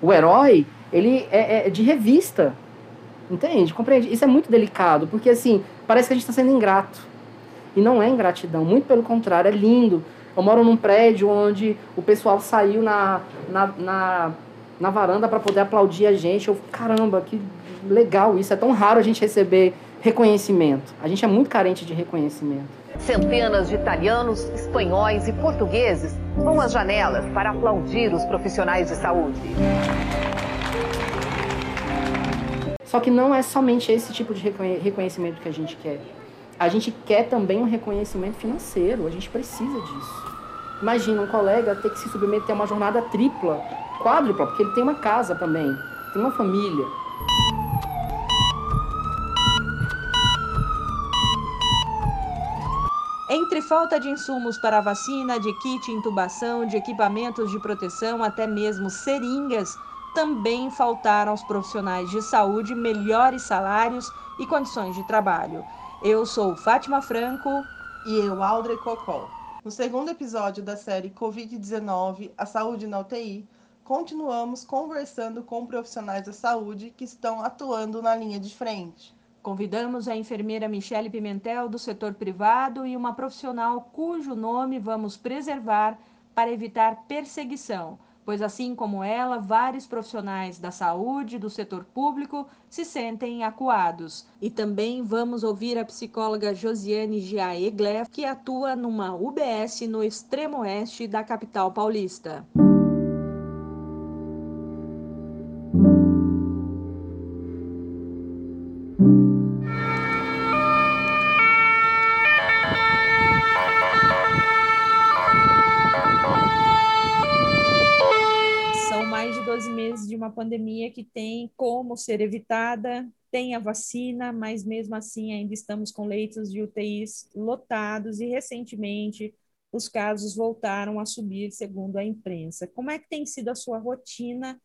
O herói, ele é, é de revista. Entende? Compreende? Isso é muito delicado, porque assim, parece que a gente está sendo ingrato. E não é ingratidão, muito pelo contrário, é lindo. Eu moro num prédio onde o pessoal saiu na, na, na, na varanda para poder aplaudir a gente. Eu, caramba, que legal isso. É tão raro a gente receber reconhecimento. A gente é muito carente de reconhecimento. Centenas de italianos, espanhóis e portugueses vão às janelas para aplaudir os profissionais de saúde. Só que não é somente esse tipo de reconhecimento que a gente quer. A gente quer também um reconhecimento financeiro, a gente precisa disso. Imagina um colega ter que se submeter a uma jornada tripla, quádrupla, porque ele tem uma casa também, tem uma família. Entre falta de insumos para vacina, de kit intubação, de equipamentos de proteção, até mesmo seringas, também faltaram aos profissionais de saúde melhores salários e condições de trabalho. Eu sou Fátima Franco. E eu, Audrey Cocol. No segundo episódio da série Covid-19 A Saúde na UTI, continuamos conversando com profissionais da saúde que estão atuando na linha de frente. Convidamos a enfermeira Michele Pimentel, do setor privado, e uma profissional cujo nome vamos preservar para evitar perseguição, pois, assim como ela, vários profissionais da saúde do setor público se sentem acuados. E também vamos ouvir a psicóloga Josiane Giae Gleff, que atua numa UBS no extremo oeste da capital paulista. Uma pandemia que tem como ser evitada, tem a vacina, mas mesmo assim ainda estamos com leitos de UTIs lotados e recentemente os casos voltaram a subir, segundo a imprensa. Como é que tem sido a sua rotina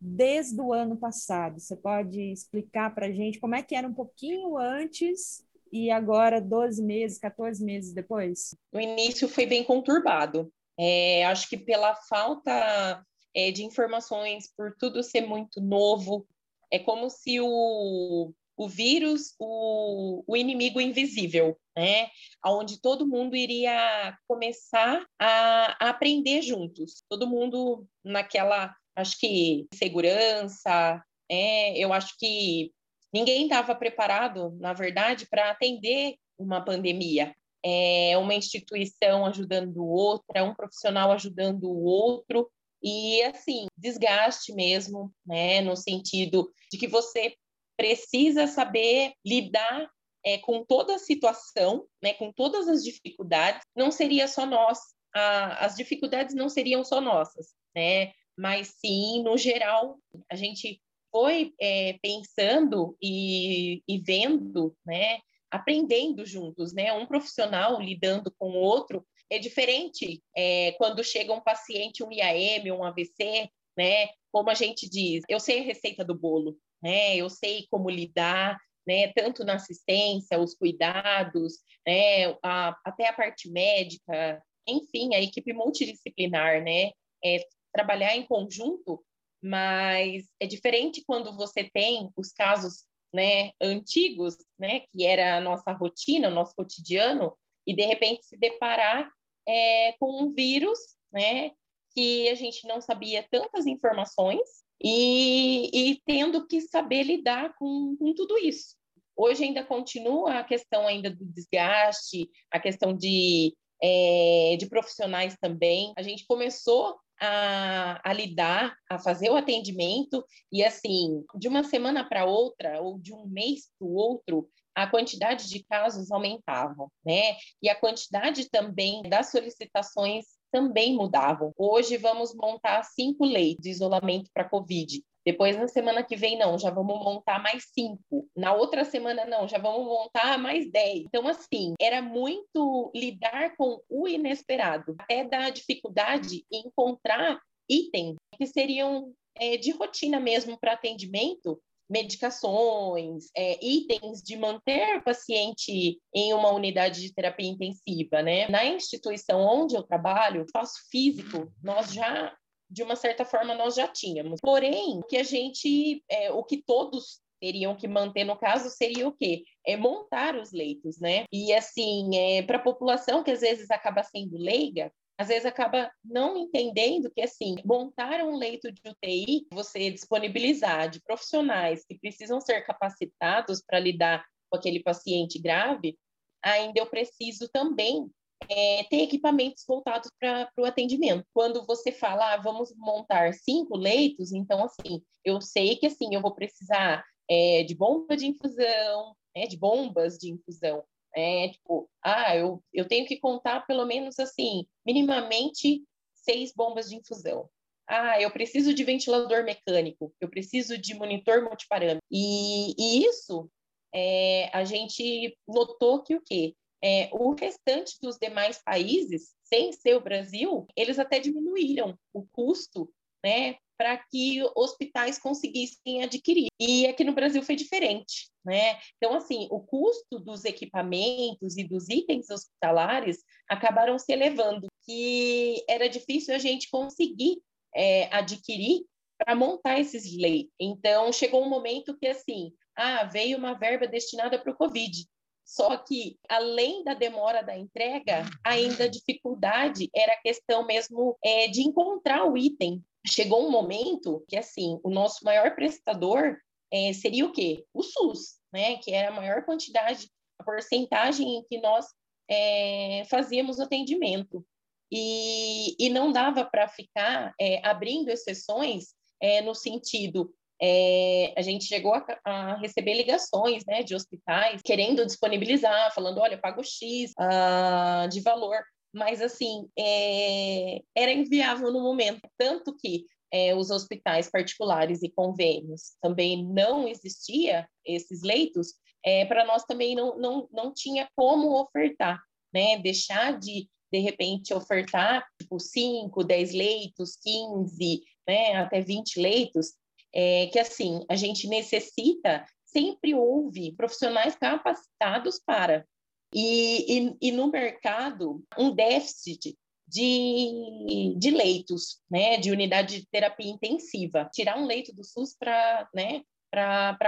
desde o ano passado? Você pode explicar para a gente como é que era um pouquinho antes e agora 12 meses, 14 meses depois? No início foi bem conturbado. É, acho que pela falta é, de informações, por tudo ser muito novo. É como se o, o vírus, o, o inimigo invisível, né? Onde todo mundo iria começar a, a aprender juntos. Todo mundo naquela, acho que, segurança. É, eu acho que ninguém estava preparado, na verdade, para atender uma pandemia. É uma instituição ajudando outra, um profissional ajudando o outro, e assim, desgaste mesmo, né, no sentido de que você precisa saber lidar é, com toda a situação, né, com todas as dificuldades. Não seria só nós, a, as dificuldades não seriam só nossas, né, mas sim, no geral, a gente foi é, pensando e, e vendo, né, aprendendo juntos, né, um profissional lidando com o outro é diferente é, quando chega um paciente, um IAM, um AVC, né? Como a gente diz, eu sei a receita do bolo, né? Eu sei como lidar, né? Tanto na assistência, os cuidados, né? A, até a parte médica, enfim, a equipe multidisciplinar, né? É trabalhar em conjunto, mas é diferente quando você tem os casos, né? Antigos, né? Que era a nossa rotina, o nosso cotidiano, e de repente se deparar é, com um vírus, né, que a gente não sabia tantas informações e, e tendo que saber lidar com, com tudo isso. Hoje ainda continua a questão ainda do desgaste, a questão de, é, de profissionais também. A gente começou a, a, lidar, a fazer o atendimento, e assim, de uma semana para outra, ou de um mês para o outro, a quantidade de casos aumentava, né? E a quantidade também das solicitações também mudavam. Hoje vamos montar cinco leitos de isolamento para Covid. Depois, na semana que vem, não, já vamos montar mais cinco. Na outra semana, não, já vamos montar mais dez. Então, assim, era muito lidar com o inesperado, até da dificuldade em encontrar itens que seriam é, de rotina mesmo para atendimento, medicações, é, itens de manter o paciente em uma unidade de terapia intensiva, né? Na instituição onde eu trabalho, espaço físico, nós já de uma certa forma nós já tínhamos. Porém, o que a gente, é, o que todos teriam que manter no caso seria o quê? É montar os leitos, né? E assim, é, para a população que às vezes acaba sendo leiga, às vezes acaba não entendendo que assim, montar um leito de UTI, você disponibilizar de profissionais que precisam ser capacitados para lidar com aquele paciente grave, ainda eu preciso também é, ter equipamentos voltados para o atendimento. Quando você fala, ah, vamos montar cinco leitos, então, assim, eu sei que, assim, eu vou precisar é, de bomba de infusão, né, de bombas de infusão. É, tipo, ah, eu, eu tenho que contar pelo menos, assim, minimamente seis bombas de infusão. Ah, eu preciso de ventilador mecânico, eu preciso de monitor multiparâmetro. E, e isso, é, a gente notou que o quê? É, o restante dos demais países, sem ser o Brasil, eles até diminuíram o custo né, para que hospitais conseguissem adquirir. E aqui no Brasil foi diferente, né? Então, assim, o custo dos equipamentos e dos itens hospitalares acabaram se elevando, que era difícil a gente conseguir é, adquirir para montar esses leitos. Então, chegou um momento que, assim, ah, veio uma verba destinada para o Covid. Só que, além da demora da entrega, ainda a dificuldade era a questão mesmo é, de encontrar o item chegou um momento que, assim, o nosso maior prestador é, seria o quê? O SUS, né? Que era a maior quantidade, a porcentagem em que nós é, fazíamos atendimento. E, e não dava para ficar é, abrindo exceções é, no sentido é, a gente chegou a, a, receber ligações né, de hospitais querendo disponibilizar, falando, olha, pago X uh, de valor mas assim é, era inviável no momento, tanto que é, os hospitais particulares e convênios também não existia esses leitos, é, para nós também não, não, não tinha como ofertar, né? Deixar de de repente ofertar tipo 5, 10 leitos, 15, né, até 20 leitos, é, que assim, a gente necessita, sempre houve profissionais capacitados para, e, e, e no mercado, um déficit de, de leitos, né, de unidade de terapia intensiva. Tirar um leito do SUS para né,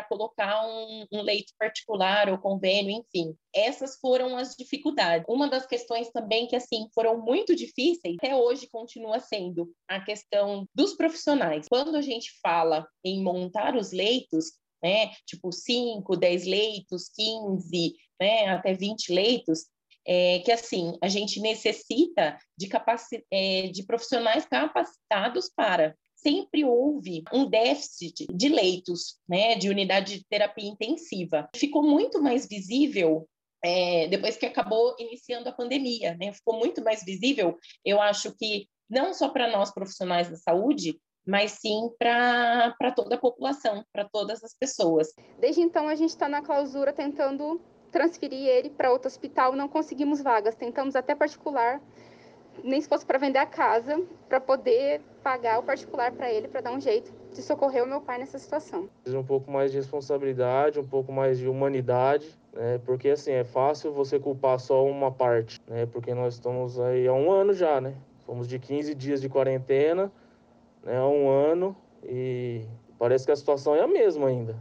colocar um, um, leito particular ou convênio, enfim. Essas foram as dificuldades. Uma das questões também que, assim, foram muito difíceis, até hoje continua sendo a questão dos profissionais. Quando a gente fala em montar os leitos, né, tipo 5, 10 leitos, 15, né, até 20 leitos, é, que assim a gente necessita de, é, de profissionais capacitados para. Sempre houve um déficit de leitos, né, de unidade de terapia intensiva. Ficou muito mais visível é, depois que acabou iniciando a pandemia, né? Ficou muito mais visível. Eu acho que não só para nós profissionais da saúde, mas sim para toda a população, para todas as pessoas. Desde então, a gente está na clausura tentando transferir ele para outro hospital, não conseguimos vagas, tentamos até particular, nem se fosse para vender a casa, para poder pagar o particular para ele, para dar um jeito de socorrer o meu pai nessa situação. Um pouco mais de responsabilidade, um pouco mais de humanidade, né? Porque assim, é fácil você culpar só uma parte, né? Porque nós estamos aí há um ano já, né? Fomos de 15 dias de quarentena, né? Há um ano e parece que a situação é a mesma ainda.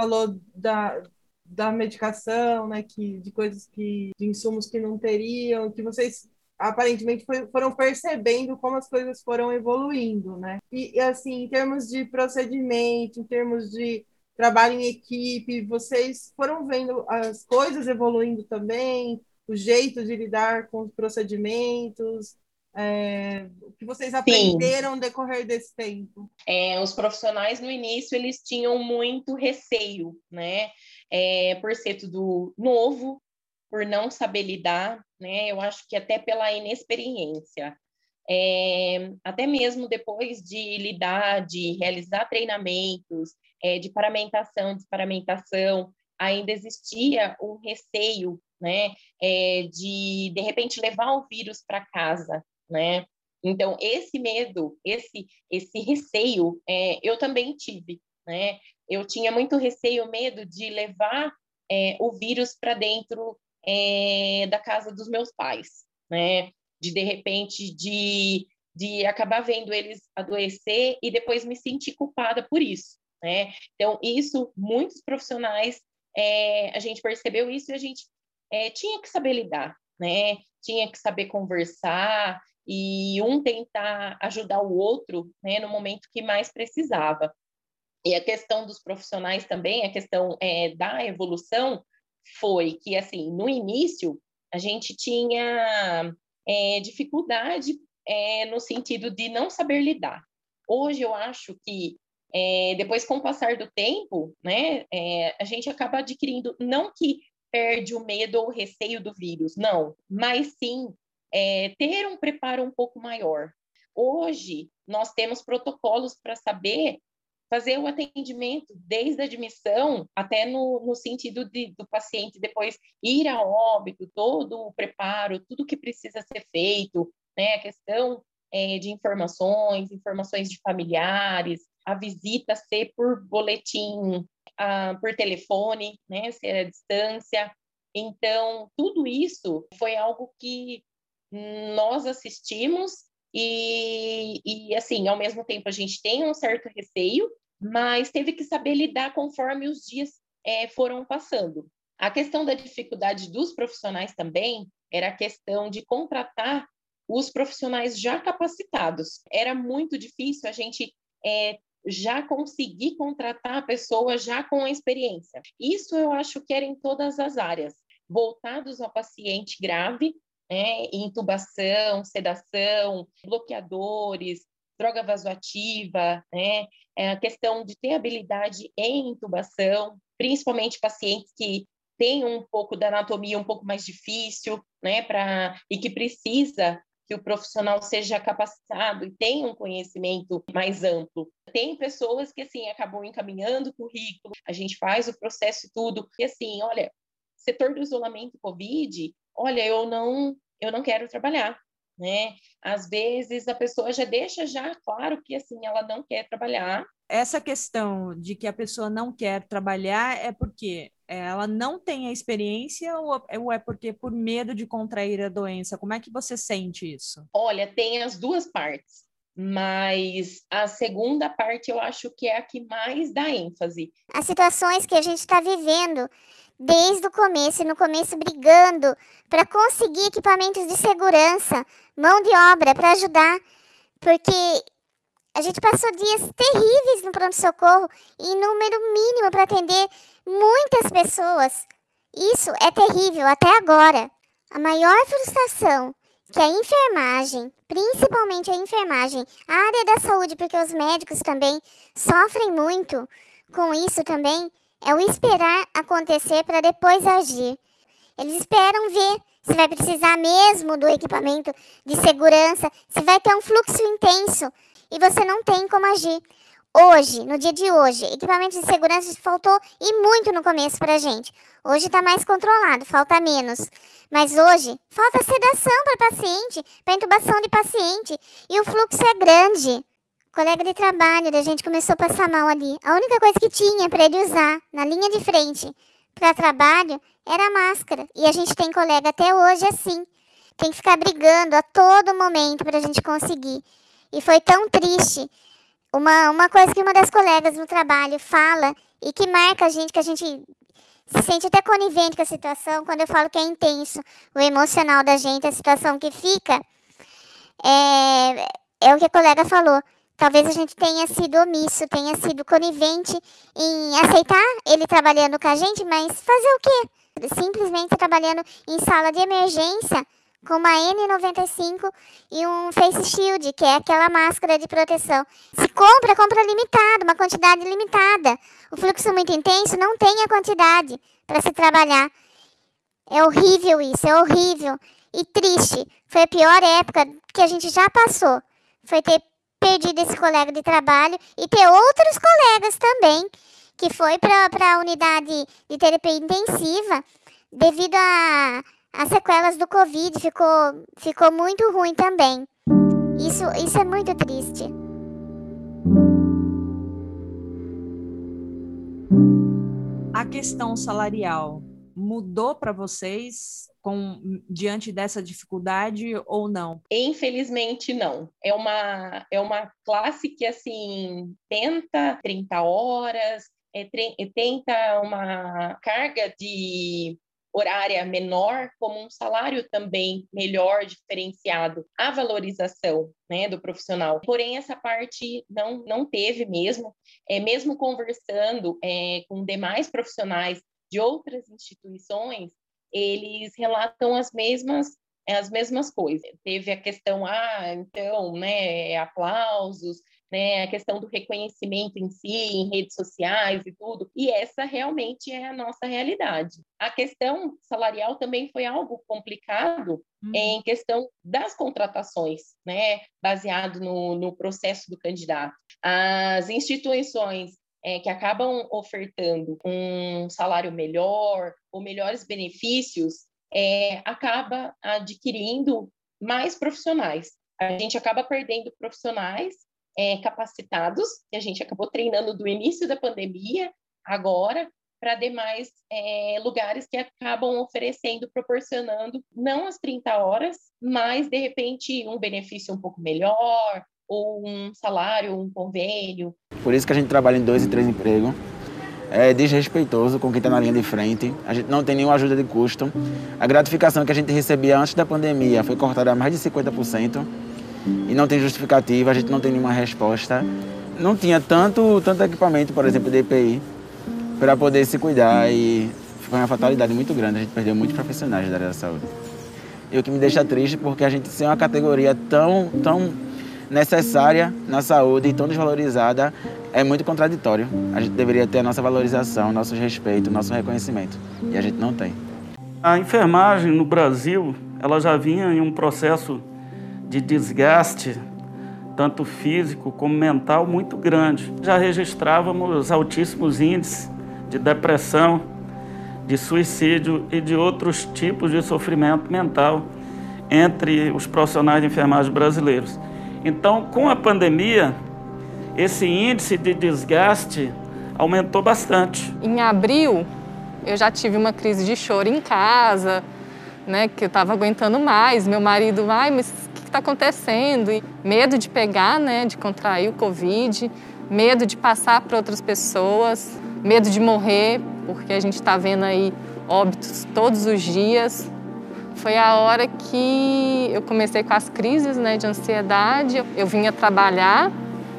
Falou da, da medicação, né, que, de coisas que, de insumos que não teriam, que vocês aparentemente foi, foram percebendo como as coisas foram evoluindo, né? E, e, assim, em termos de procedimento, em termos de trabalho em equipe, vocês foram vendo as coisas evoluindo também, o jeito de lidar com os procedimentos, é, o que vocês aprenderam no decorrer desse tempo? É, os profissionais no início eles tinham muito receio, né? É, por ser tudo novo, por não saber lidar, né? Eu acho que até pela inexperiência. É, até mesmo depois de lidar, de realizar treinamentos, é, de paramentação, desparamentação, ainda existia um receio, né, é, de de repente levar o vírus para casa, né? Então, esse medo, esse, esse receio, é, eu também tive, né? Eu tinha muito receio, medo de levar é, o vírus para dentro é, da casa dos meus pais, né? De de repente de, de acabar vendo eles adoecer e depois me sentir culpada por isso, né? Então isso muitos profissionais é, a gente percebeu isso e a gente é, tinha que saber lidar, né? Tinha que saber conversar e um tentar ajudar o outro, né? No momento que mais precisava. E a questão dos profissionais também, a questão é, da evolução, foi que, assim, no início, a gente tinha é, dificuldade é, no sentido de não saber lidar. Hoje, eu acho que, é, depois, com o passar do tempo, né, é, a gente acaba adquirindo, não que perde o medo ou o receio do vírus, não, mas sim é, ter um preparo um pouco maior. Hoje, nós temos protocolos para saber fazer o atendimento desde a admissão até no, no sentido de, do paciente depois ir a óbito, todo o preparo, tudo que precisa ser feito, né? A questão é, de informações, informações de familiares, a visita ser por boletim, a, por telefone, né? Ser à distância. Então, tudo isso foi algo que nós assistimos e, e, assim, ao mesmo tempo a gente tem um certo receio, mas teve que saber lidar conforme os dias é, foram passando. A questão da dificuldade dos profissionais também era a questão de contratar os profissionais já capacitados. Era muito difícil a gente é, já conseguir contratar a pessoa já com a experiência. Isso eu acho que era em todas as áreas, voltados ao paciente grave né, intubação, sedação, bloqueadores, droga vasoativa, né, é a questão de ter habilidade em intubação, principalmente pacientes que têm um pouco da anatomia um pouco mais difícil, né, para e que precisa que o profissional seja capacitado e tenha um conhecimento mais amplo. Tem pessoas que assim acabam encaminhando o currículo, a gente faz o processo e tudo, e assim, olha, setor do isolamento COVID, olha, eu não, eu não quero trabalhar, né? Às vezes a pessoa já deixa já claro que assim ela não quer trabalhar. Essa questão de que a pessoa não quer trabalhar é porque ela não tem a experiência ou é porque por medo de contrair a doença? Como é que você sente isso? Olha, tem as duas partes, mas a segunda parte eu acho que é a que mais dá ênfase. As situações que a gente está vivendo desde o começo, e no começo brigando para conseguir equipamentos de segurança, mão de obra para ajudar, porque a gente passou dias terríveis no pronto-socorro em número mínimo para atender muitas pessoas. Isso é terrível até agora. A maior frustração que a enfermagem, principalmente a enfermagem, a área da saúde, porque os médicos também sofrem muito com isso também, é o esperar acontecer para depois agir. Eles esperam ver se vai precisar mesmo do equipamento de segurança, se vai ter um fluxo intenso e você não tem como agir. Hoje, no dia de hoje, equipamento de segurança faltou e muito no começo para gente. Hoje está mais controlado, falta menos. Mas hoje, falta sedação para paciente, para intubação de paciente. E o fluxo é grande colega de trabalho da gente começou a passar mal ali. A única coisa que tinha para ele usar na linha de frente para trabalho era a máscara. E a gente tem colega até hoje assim. Tem que ficar brigando a todo momento para a gente conseguir. E foi tão triste. Uma, uma coisa que uma das colegas no trabalho fala e que marca a gente, que a gente se sente até conivente com a situação, quando eu falo que é intenso o emocional da gente, a situação que fica, é, é o que a colega falou. Talvez a gente tenha sido omisso, tenha sido conivente em aceitar ele trabalhando com a gente, mas fazer o quê? Simplesmente trabalhando em sala de emergência com uma N95 e um face shield, que é aquela máscara de proteção. Se compra, compra limitado, uma quantidade limitada. O fluxo muito intenso não tem a quantidade para se trabalhar. É horrível isso, é horrível e triste. Foi a pior época que a gente já passou. Foi ter perdido esse colega de trabalho e ter outros colegas também que foi para a unidade de terapia intensiva devido a, a sequelas do Covid. Ficou, ficou muito ruim também. Isso, isso é muito triste. A questão salarial mudou para vocês com diante dessa dificuldade ou não? Infelizmente não. É uma é uma classe que assim tenta 30 horas, é, tenta uma carga de horária menor como um salário também melhor, diferenciado, a valorização né, do profissional. Porém, essa parte não, não teve mesmo, é, mesmo conversando é, com demais profissionais de outras instituições, eles relatam as mesmas as mesmas coisas. Teve a questão, ah, então, né, aplausos, né, a questão do reconhecimento em si, em redes sociais e tudo, e essa realmente é a nossa realidade. A questão salarial também foi algo complicado hum. em questão das contratações, né, baseado no, no processo do candidato. As instituições é, que acabam ofertando um salário melhor ou melhores benefícios, é, acaba adquirindo mais profissionais. A gente acaba perdendo profissionais é, capacitados, que a gente acabou treinando do início da pandemia, agora, para demais é, lugares que acabam oferecendo, proporcionando não as 30 horas, mas de repente um benefício um pouco melhor, ou um salário, um convênio. Por isso que a gente trabalha em dois e três empregos. É desrespeitoso com quem está na linha de frente. A gente não tem nenhuma ajuda de custo. A gratificação que a gente recebia antes da pandemia foi cortada a mais de 50% e não tem justificativa, a gente não tem nenhuma resposta. Não tinha tanto, tanto equipamento, por exemplo, de EPI, para poder se cuidar e foi uma fatalidade muito grande. A gente perdeu muitos profissionais da área da saúde. E o que me deixa triste porque a gente ser uma categoria tão, tão necessária na saúde e tão desvalorizada é muito contraditório. A gente deveria ter a nossa valorização, nosso respeito, nosso reconhecimento. E a gente não tem. A enfermagem no Brasil, ela já vinha em um processo de desgaste, tanto físico como mental, muito grande. Já registrávamos altíssimos índices de depressão, de suicídio e de outros tipos de sofrimento mental entre os profissionais de enfermagem brasileiros. Então, com a pandemia, esse índice de desgaste aumentou bastante. Em abril, eu já tive uma crise de choro em casa, né, que eu estava aguentando mais. Meu marido, ai, mas está acontecendo. E medo de pegar, né, de contrair o Covid, medo de passar para outras pessoas, medo de morrer, porque a gente está vendo aí óbitos todos os dias. Foi a hora que eu comecei com as crises né, de ansiedade. Eu vinha trabalhar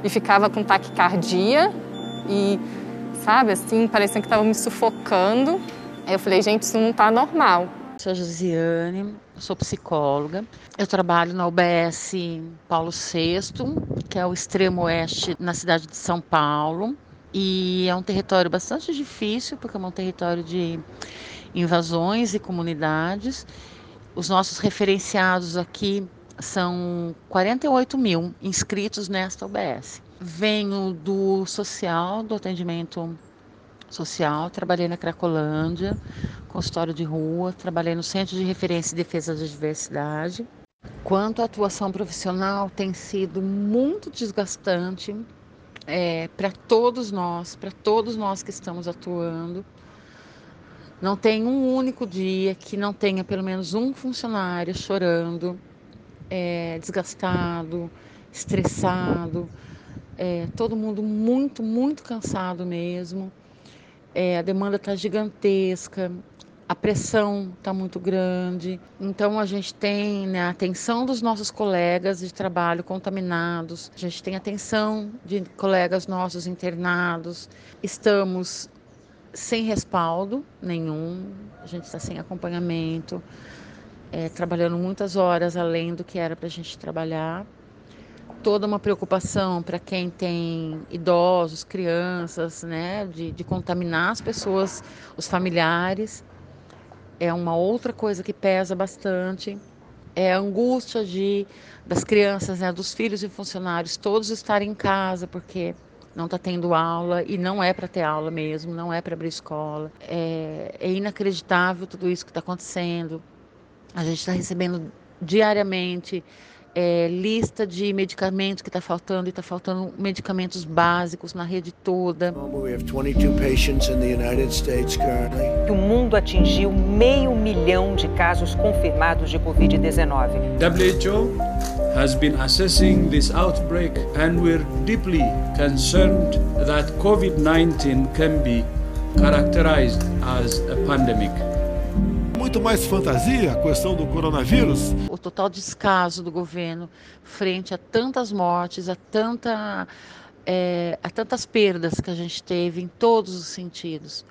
e ficava com taquicardia e, sabe, assim, parecia que estava me sufocando. Aí eu falei, gente, isso não está normal. Sou Josiane, sou psicóloga. Eu trabalho na UBS Paulo VI, que é o extremo oeste na cidade de São Paulo. E é um território bastante difícil, porque é um território de invasões e comunidades. Os nossos referenciados aqui são 48 mil inscritos nesta UBS. Venho do social, do atendimento social, trabalhei na Cracolândia, consultório de rua, trabalhei no Centro de Referência e Defesa da Diversidade. Quanto à atuação profissional, tem sido muito desgastante é, para todos nós, para todos nós que estamos atuando. Não tem um único dia que não tenha pelo menos um funcionário chorando, é, desgastado, estressado, é, todo mundo muito, muito cansado mesmo. É, a demanda está gigantesca, a pressão está muito grande. Então a gente tem né, a atenção dos nossos colegas de trabalho contaminados, a gente tem a atenção de colegas nossos internados. Estamos sem respaldo nenhum, a gente está sem acompanhamento, é, trabalhando muitas horas além do que era para a gente trabalhar toda uma preocupação para quem tem idosos, crianças, né, de, de contaminar as pessoas, os familiares. É uma outra coisa que pesa bastante. É a angústia de, das crianças, né, dos filhos e funcionários, todos estarem em casa, porque não está tendo aula e não é para ter aula mesmo, não é para abrir escola. É, é inacreditável tudo isso que está acontecendo. A gente está recebendo diariamente é, lista de medicamentos que está faltando e está faltando medicamentos básicos na rede toda. O mundo atingiu meio milhão de casos confirmados de Covid-19. WHO has been assessing this outbreak and we're deeply concerned that COVID-19 can be characterized as a pandemic muito mais fantasia a questão do coronavírus. O total descaso do governo frente a tantas mortes, a, tanta, é, a tantas perdas que a gente teve em todos os sentidos.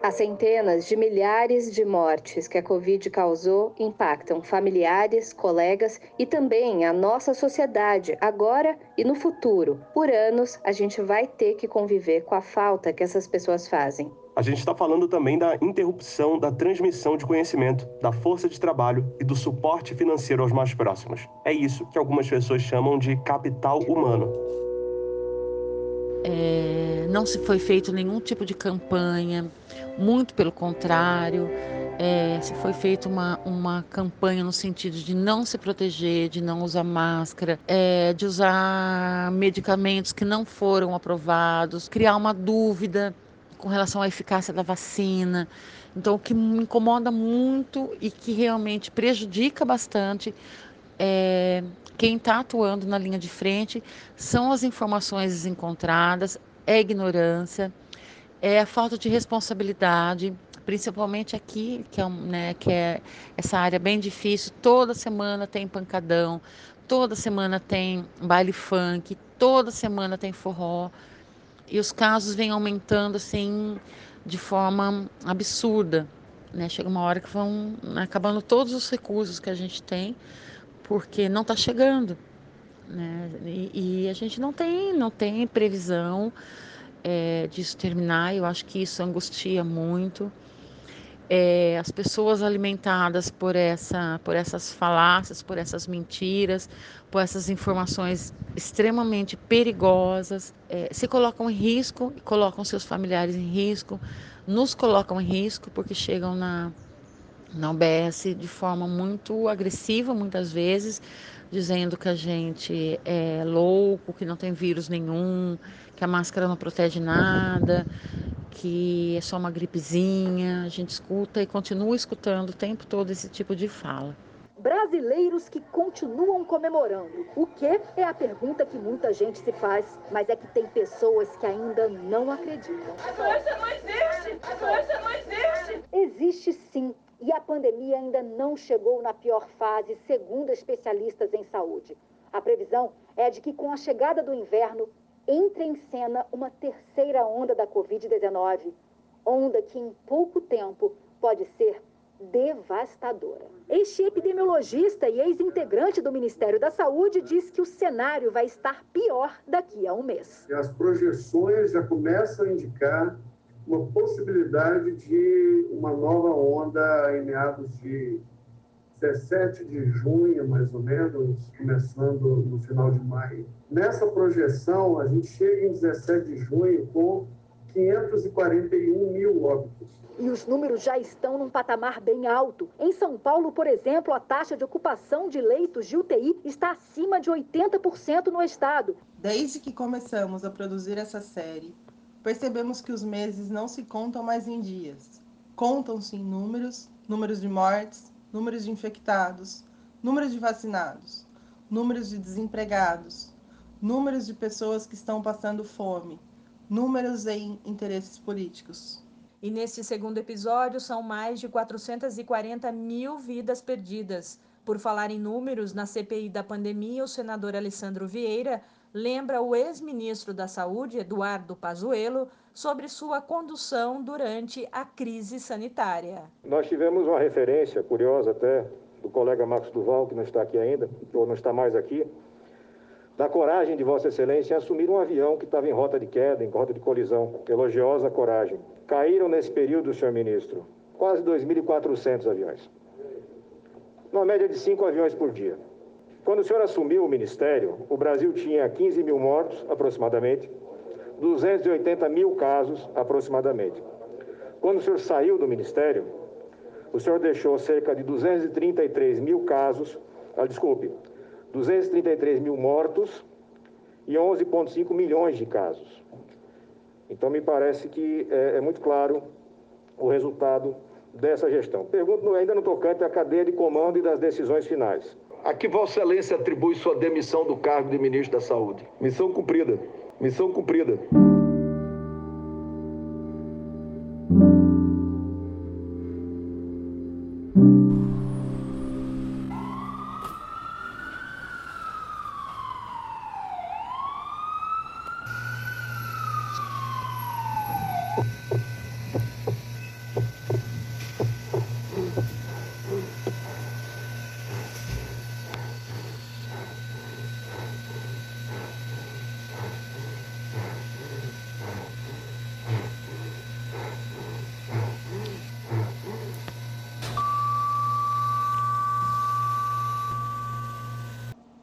As centenas de milhares de mortes que a Covid causou impactam familiares, colegas e também a nossa sociedade, agora e no futuro. Por anos, a gente vai ter que conviver com a falta que essas pessoas fazem. A gente está falando também da interrupção da transmissão de conhecimento, da força de trabalho e do suporte financeiro aos mais próximos. É isso que algumas pessoas chamam de capital humano. É, não se foi feito nenhum tipo de campanha, muito pelo contrário, é, se foi feita uma, uma campanha no sentido de não se proteger, de não usar máscara, é, de usar medicamentos que não foram aprovados, criar uma dúvida com relação à eficácia da vacina. Então, o que me incomoda muito e que realmente prejudica bastante é, quem está atuando na linha de frente são as informações desencontradas, é ignorância é a falta de responsabilidade, principalmente aqui, que é, né, que é essa área bem difícil. Toda semana tem pancadão, toda semana tem baile funk, toda semana tem forró. E os casos vêm aumentando assim de forma absurda. Né? Chega uma hora que vão acabando todos os recursos que a gente tem, porque não está chegando. Né? E, e a gente não tem, não tem previsão é, disso terminar. Eu acho que isso angustia muito. É, as pessoas alimentadas por, essa, por essas falácias, por essas mentiras, por essas informações extremamente perigosas, é, se colocam em risco colocam seus familiares em risco, nos colocam em risco porque chegam na, na UBS de forma muito agressiva, muitas vezes, dizendo que a gente é louco, que não tem vírus nenhum, que a máscara não protege nada, que é só uma gripezinha. A gente escuta e continua escutando o tempo todo esse tipo de fala. Brasileiros que continuam comemorando. O que é a pergunta que muita gente se faz, mas é que tem pessoas que ainda não acreditam. A doença não existe! A doença não existe! Existe sim. E a pandemia ainda não chegou na pior fase, segundo especialistas em saúde. A previsão é de que, com a chegada do inverno, entra em cena uma terceira onda da Covid-19, onda que em pouco tempo pode ser devastadora. Este epidemiologista e ex-integrante do Ministério da Saúde diz que o cenário vai estar pior daqui a um mês. As projeções já começam a indicar uma possibilidade de uma nova onda em meados de 17 de junho, mais ou menos, começando no final de maio. Nessa projeção, a gente chega em 17 de junho com 541 mil óbitos. E os números já estão num patamar bem alto. Em São Paulo, por exemplo, a taxa de ocupação de leitos de UTI está acima de 80% no estado. Desde que começamos a produzir essa série, percebemos que os meses não se contam mais em dias. Contam-se em números, números de mortes, números de infectados, números de vacinados, números de desempregados, números de pessoas que estão passando fome, números em interesses políticos. E neste segundo episódio são mais de 440 mil vidas perdidas. Por falar em números, na CPI da pandemia, o senador Alessandro Vieira lembra o ex-ministro da Saúde, Eduardo Pazuello, sobre sua condução durante a crise sanitária. Nós tivemos uma referência curiosa até do colega Marcos Duval, que não está aqui ainda, ou não está mais aqui, da coragem de Vossa Excelência em assumir um avião que estava em rota de queda, em rota de colisão. Elogiosa coragem. Caíram nesse período, senhor ministro, quase 2.400 aviões. Uma média de cinco aviões por dia. Quando o senhor assumiu o ministério, o Brasil tinha 15 mil mortos, aproximadamente, 280 mil casos aproximadamente. Quando o senhor saiu do Ministério, o senhor deixou cerca de 233 mil casos, ah, desculpe, 233 mil mortos e 11,5 milhões de casos. Então, me parece que é, é, muito claro o resultado dessa gestão. Pergunto ainda no tocante à cadeia de comando e das decisões finais. A que Vossa Excelência atribui sua demissão do cargo de ministro da Saúde? Missão cumprida. Missão cumprida.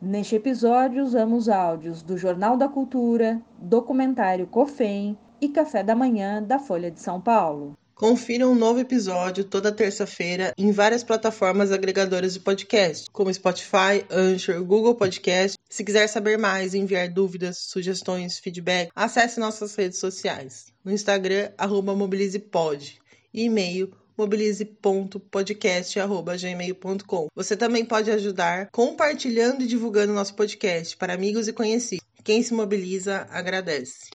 Neste episódio, usamos áudios do Jornal da Cultura, documentário COFEM e Café da Manhã da Folha de São Paulo. Confira um novo episódio toda terça-feira em várias plataformas agregadoras de podcast, como Spotify, Anchor, Google Podcast. Se quiser saber mais enviar dúvidas, sugestões, feedback, acesse nossas redes sociais. No Instagram, arroba mobilizepod e e-mail mobilize.podcast.gmail.com. Você também pode ajudar compartilhando e divulgando nosso podcast para amigos e conhecidos. Quem se mobiliza agradece.